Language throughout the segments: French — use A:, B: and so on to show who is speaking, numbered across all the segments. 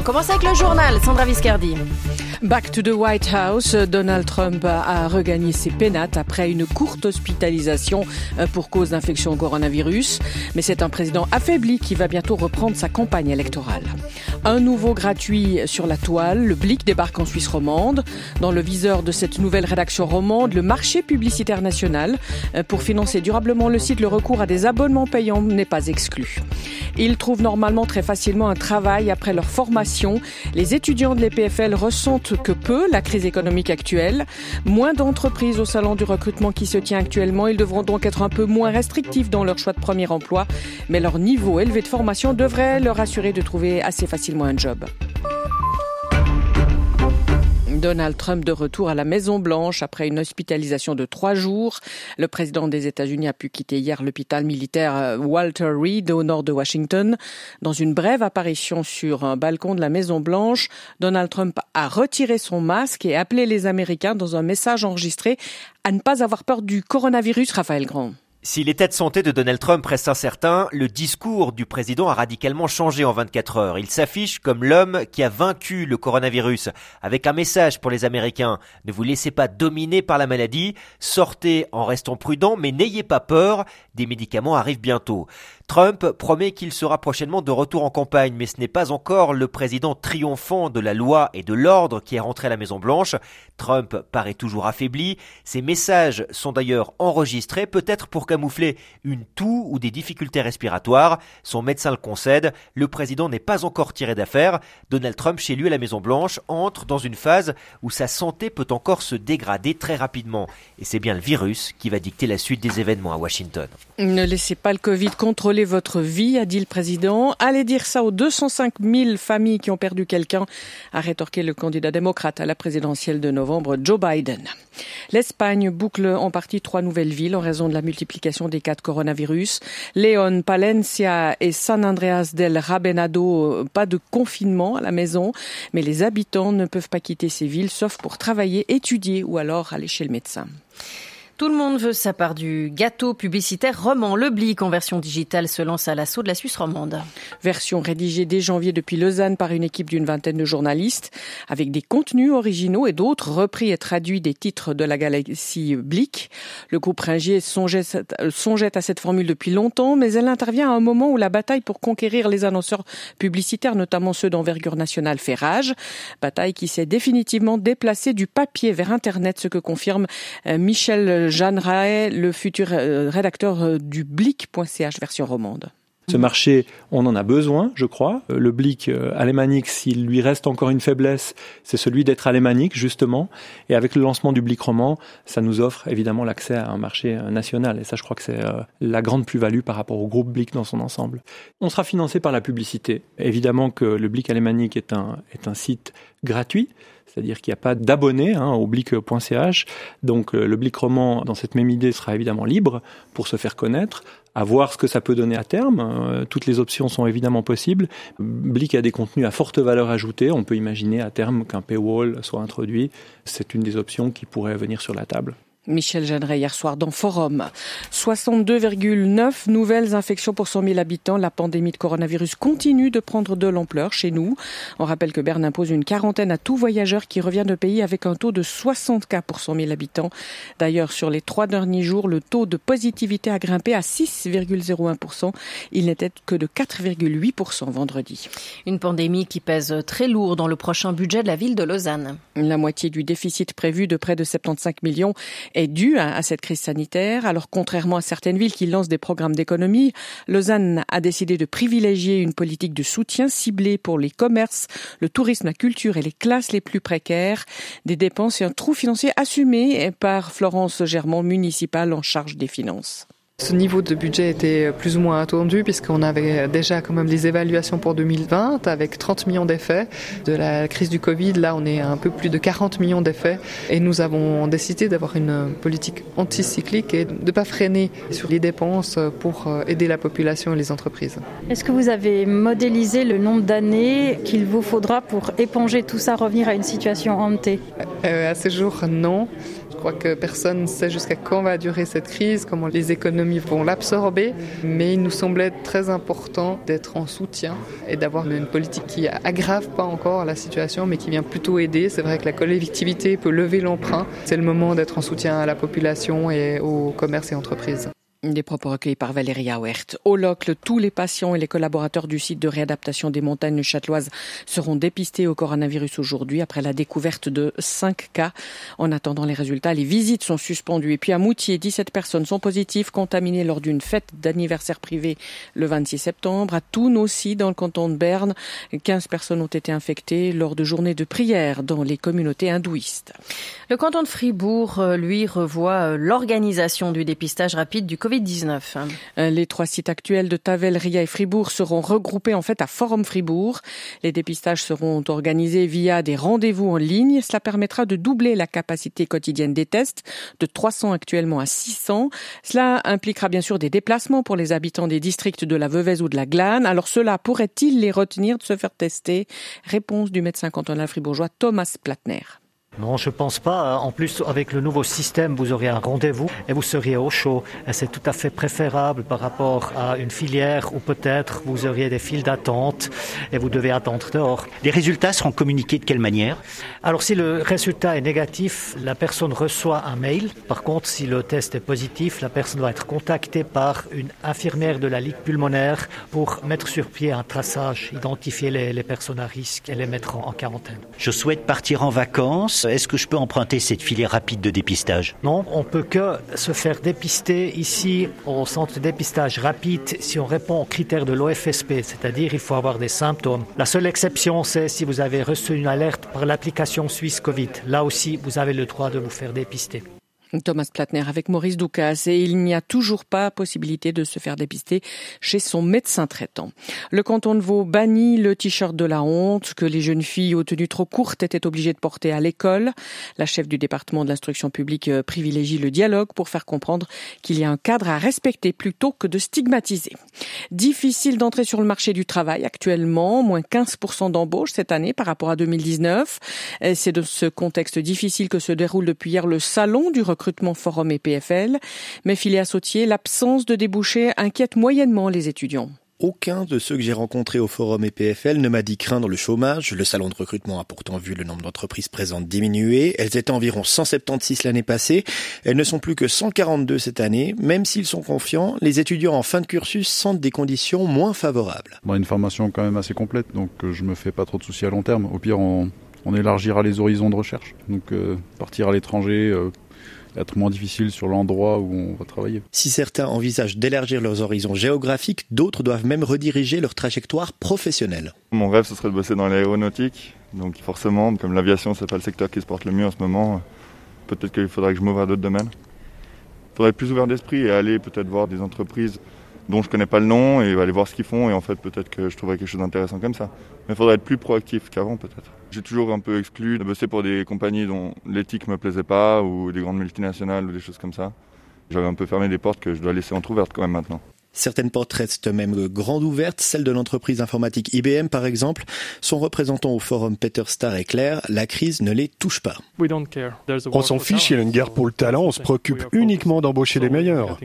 A: On commence avec le journal, Sandra Viscardi.
B: Back to the White House, Donald Trump a regagné ses pénates après une courte hospitalisation euh, pour cause d'infection au coronavirus. Mais c'est un président affaibli qui va bientôt reprendre sa campagne électorale. Un nouveau gratuit sur la toile, le Blick débarque en Suisse romande. Dans le viseur de cette nouvelle rédaction romande, le marché publicitaire national. Euh, pour financer durablement le site, le recours à des abonnements payants n'est pas exclu. Ils trouvent normalement très facilement un travail après leur formation. Les étudiants de l'EPFL ressentent que peu la crise économique actuelle. Moins d'entreprises au salon du recrutement qui se tient actuellement. Ils devront donc être un peu moins restrictifs dans leur choix de premier emploi. Mais leur niveau élevé de formation devrait leur assurer de trouver assez facilement un job. Donald Trump de retour à la Maison Blanche après une hospitalisation de trois jours. Le président des États-Unis a pu quitter hier l'hôpital militaire euh, Walter Reed au nord de Washington. Dans une brève apparition sur un balcon de la Maison Blanche, Donald Trump a retiré son masque et appelé les Américains dans un message enregistré à ne pas avoir peur du coronavirus, Raphaël Grand.
C: Si l'état de santé de Donald Trump reste incertain, le discours du président a radicalement changé en 24 heures. Il s'affiche comme l'homme qui a vaincu le coronavirus, avec un message pour les Américains. Ne vous laissez pas dominer par la maladie, sortez en restant prudent, mais n'ayez pas peur, des médicaments arrivent bientôt. Trump promet qu'il sera prochainement de retour en campagne, mais ce n'est pas encore le président triomphant de la loi et de l'ordre qui est rentré à la Maison Blanche. Trump paraît toujours affaibli. Ses messages sont d'ailleurs enregistrés, peut-être pour camoufler une toux ou des difficultés respiratoires. Son médecin le concède. Le président n'est pas encore tiré d'affaire. Donald Trump, chez lui à la Maison Blanche, entre dans une phase où sa santé peut encore se dégrader très rapidement. Et c'est bien le virus qui va dicter la suite des événements à Washington.
B: Ne laissez pas le Covid contrôler votre vie, a dit le président. Allez dire ça aux 205 000 familles qui ont perdu quelqu'un, a rétorqué le candidat démocrate à la présidentielle de novembre, Joe Biden. L'Espagne boucle en partie trois nouvelles villes en raison de la multiplication des cas de coronavirus. Léon, Palencia et San Andreas del Rabenado, pas de confinement à la maison, mais les habitants ne peuvent pas quitter ces villes sauf pour travailler, étudier ou alors aller chez le médecin.
A: Tout le monde veut sa part du gâteau publicitaire roman. Le Blic en version digitale se lance à l'assaut de la Suisse romande.
B: Version rédigée dès janvier depuis Lausanne par une équipe d'une vingtaine de journalistes, avec des contenus originaux et d'autres repris et traduits des titres de la galaxie Blic. Le groupe Ringier songeait, songeait à cette formule depuis longtemps, mais elle intervient à un moment où la bataille pour conquérir les annonceurs publicitaires, notamment ceux d'envergure nationale, fait rage. Bataille qui s'est définitivement déplacée du papier vers Internet, ce que confirme euh, Michel Jeanne Rae, le futur euh, rédacteur euh, du Blick.ch version romande.
D: Ce marché, on en a besoin, je crois. Euh, le Blick alémanique, s'il lui reste encore une faiblesse, c'est celui d'être alémanique, justement. Et avec le lancement du Blick roman, ça nous offre évidemment l'accès à un marché national. Et ça, je crois que c'est la grande plus-value par rapport au groupe Blick dans son ensemble. On sera financé par la publicité. Évidemment que le Blick alémanique est un, site gratuit c'est-à-dire qu'il n'y a pas d'abonnés hein, au blic.ch. Donc euh, le blic roman, dans cette même idée, sera évidemment libre pour se faire connaître, à voir ce que ça peut donner à terme. Euh, toutes les options sont évidemment possibles. Blic a des contenus à forte valeur ajoutée. On peut imaginer à terme qu'un paywall soit introduit. C'est une des options qui pourrait venir sur la table.
B: Michel Jeanneret hier soir dans Forum. 62,9 nouvelles infections pour 100 000 habitants. La pandémie de coronavirus continue de prendre de l'ampleur chez nous. On rappelle que Berne impose une quarantaine à tout voyageur qui revient de pays avec un taux de 60 cas pour 100 000 habitants. D'ailleurs, sur les trois derniers jours, le taux de positivité a grimpé à 6,01%. Il n'était que de 4,8% vendredi.
A: Une pandémie qui pèse très lourd dans le prochain budget de la ville de Lausanne.
B: La moitié du déficit prévu de près de 75 millions est due à, cette crise sanitaire. Alors contrairement à certaines villes qui lancent des programmes d'économie, Lausanne a décidé de privilégier une politique de soutien ciblée pour les commerces, le tourisme, la culture et les classes les plus précaires. Des dépenses et un trou financier assumé par Florence Germont, municipale en charge des finances.
E: Ce niveau de budget était plus ou moins attendu puisqu'on avait déjà quand même des évaluations pour 2020 avec 30 millions d'effets. De la crise du Covid, là on est à un peu plus de 40 millions d'effets et nous avons décidé d'avoir une politique anticyclique et de ne pas freiner sur les dépenses pour aider la population et les entreprises.
F: Est-ce que vous avez modélisé le nombre d'années qu'il vous faudra pour éponger tout ça, revenir à une situation hantée?
E: Euh, À ce jour, non. Je crois que personne ne sait jusqu'à quand va durer cette crise, comment les économies vont l'absorber, mais il nous semblait très important d'être en soutien et d'avoir une politique qui aggrave pas encore la situation, mais qui vient plutôt aider. C'est vrai que la collectivité peut lever l'emprunt. C'est le moment d'être en soutien à la population et aux commerces et entreprises.
B: Des propos recueillis par Valérie Auert. Au Locle, tous les patients et les collaborateurs du site de réadaptation des montagnes châteloises seront dépistés au coronavirus aujourd'hui après la découverte de 5 cas. En attendant les résultats, les visites sont suspendues. Et puis à Moutier, 17 personnes sont positives contaminées lors d'une fête d'anniversaire privée le 26 septembre. À Thun aussi, dans le canton de Berne, 15 personnes ont été infectées lors de journées de prière dans les communautés hindouistes.
A: Le canton de Fribourg, euh, lui, revoit euh, l'organisation du dépistage rapide du covid
B: euh, les trois sites actuels de Tavel, Ria et Fribourg seront regroupés en fait à Forum Fribourg. Les dépistages seront organisés via des rendez-vous en ligne. Cela permettra de doubler la capacité quotidienne des tests de 300 actuellement à 600. Cela impliquera bien sûr des déplacements pour les habitants des districts de la Veuvez ou de la Glane. Alors cela pourrait-il les retenir de se faire tester? Réponse du médecin cantonal fribourgeois Thomas Platner.
G: Non, je pense pas. En plus, avec le nouveau système, vous aurez un rendez-vous et vous seriez au chaud. Et c'est tout à fait préférable par rapport à une filière où peut-être vous auriez des files d'attente et vous devez attendre dehors.
H: Les résultats seront communiqués de quelle manière?
G: Alors, si le résultat est négatif, la personne reçoit un mail. Par contre, si le test est positif, la personne doit être contactée par une infirmière de la Ligue pulmonaire pour mettre sur pied un traçage, identifier les, personnes à risque et les mettre en quarantaine.
H: Je souhaite partir en vacances est-ce que je peux emprunter cette filière rapide de dépistage?
G: Non, on peut que se faire dépister ici au centre de dépistage rapide si on répond aux critères de l'OFSP, c'est-à-dire il faut avoir des symptômes. La seule exception, c'est si vous avez reçu une alerte par l'application Suisse Covid. Là aussi, vous avez le droit de vous faire dépister.
B: Thomas Platner avec Maurice Doucas et il n'y a toujours pas possibilité de se faire dépister chez son médecin traitant. Le canton de Vaud bannit le t-shirt de la honte que les jeunes filles aux tenues trop courtes étaient obligées de porter à l'école. La chef du département de l'instruction publique euh, privilégie le dialogue pour faire comprendre qu'il y a un cadre à respecter plutôt que de stigmatiser. Difficile d'entrer sur le marché du travail actuellement, moins 15% d'embauches cette année par rapport à 2019. C'est de ce contexte difficile que se déroule depuis hier le salon du recrutement Forum et PFL. Mais Philia Sautier, l'absence de débouchés inquiète moyennement les étudiants.
I: Aucun de ceux que j'ai rencontrés au forum et PFL ne m'a dit craindre le chômage. Le salon de recrutement a pourtant vu le nombre d'entreprises présentes diminuer. Elles étaient environ 176 l'année passée. Elles ne sont plus que 142 cette année. Même s'ils sont confiants, les étudiants en fin de cursus sentent des conditions moins favorables.
J: une formation quand même assez complète, donc euh, je me fais pas trop de soucis à long terme. Au pire, on, élargira les horizons de recherche. Donc euh, partir à l'étranger, euh, être moins difficile sur l'endroit où on va travailler.
I: Si certains envisagent d'élargir leurs horizons géographiques, d'autres doivent même rediriger leur trajectoire professionnelle.
J: Mon rêve, ce serait de bosser dans l'aéronautique. Donc forcément, comme l'aviation, c'est pas le secteur qui se porte le mieux en ce moment, peut-être qu'il faudrait que je m'ouvre à d'autres domaines. Il faudrait être plus ouvert d'esprit et aller peut-être voir des entreprises dont je connais pas le nom et aller voir ce qu'ils font et en fait peut-être que je trouverais quelque chose d'intéressant comme ça. Mais il faudrait être plus proactif qu'avant peut-être. J'ai toujours un peu exclu de bosser pour des compagnies dont l'éthique me plaisait pas ou des grandes multinationales ou des choses comme ça. J'avais un peu fermé des portes que je dois laisser entrouvertes quand même maintenant.
I: Certaines portes restent même grandes ouvertes, celle de l'entreprise informatique IBM par exemple. Son représentant au forum Peter Starr est clair, la crise ne les touche pas.
K: On s'en fiche, il y a une guerre pour le talent, on se préoccupe uniquement d'embaucher les meilleurs.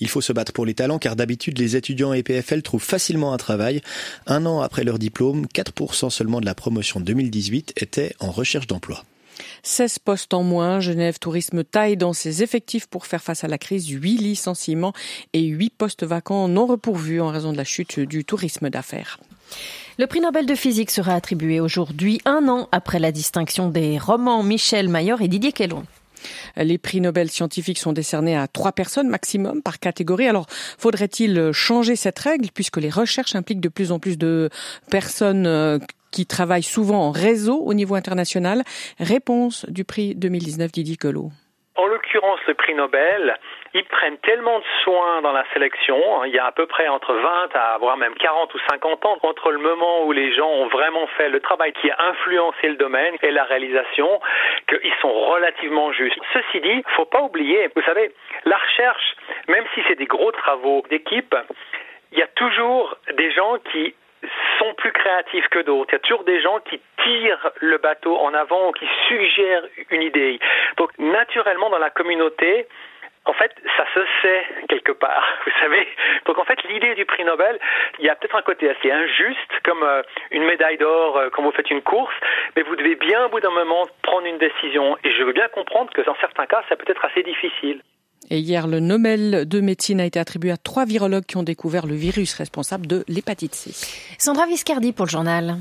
I: Il faut se battre pour les talents car d'habitude les étudiants EPFL trouvent facilement un travail. Un an après leur diplôme, 4% seulement de la promotion 2018 étaient en recherche d'emploi.
B: 16 postes en moins. Genève Tourisme taille dans ses effectifs pour faire face à la crise. 8 licenciements et 8 postes vacants non repourvus en raison de la chute du tourisme d'affaires.
A: Le prix Nobel de physique sera attribué aujourd'hui, un an après la distinction des romans Michel Mayor et Didier Kellon.
B: Les prix Nobel scientifiques sont décernés à trois personnes maximum par catégorie. Alors, faudrait-il changer cette règle puisque les recherches impliquent de plus en plus de personnes euh, qui travaillent souvent en réseau au niveau international. Réponse du prix 2019 Didier Queloz.
L: En l'occurrence, le prix Nobel, ils prennent tellement de soins dans la sélection, hein, il y a à peu près entre 20 à voire même 40 ou 50 ans entre le moment où les gens ont vraiment fait le travail qui a influencé le domaine et la réalisation, qu'ils sont relativement justes. Ceci dit, faut pas oublier, vous savez, la recherche, même si c'est des gros travaux d'équipe, il y a toujours des gens qui sont plus créatifs que d'autres. Il y a toujours des gens qui tirent le bateau en avant ou qui suggèrent une idée. Donc naturellement dans la communauté, en fait, ça se sait quelque part, vous savez. Donc en fait, l'idée du prix Nobel, il y a peut-être un côté assez injuste, comme euh, une médaille d'or euh, quand vous faites une course, mais vous devez bien, au bout d'un moment, prendre une décision. Et je veux bien comprendre que dans certains cas, ça peut être assez difficile.
B: Et hier, le Nobel de médecine a été attribué à trois virologues qui ont découvert le virus responsable de l'hépatite C.
A: Sandra Viscardi pour le journal.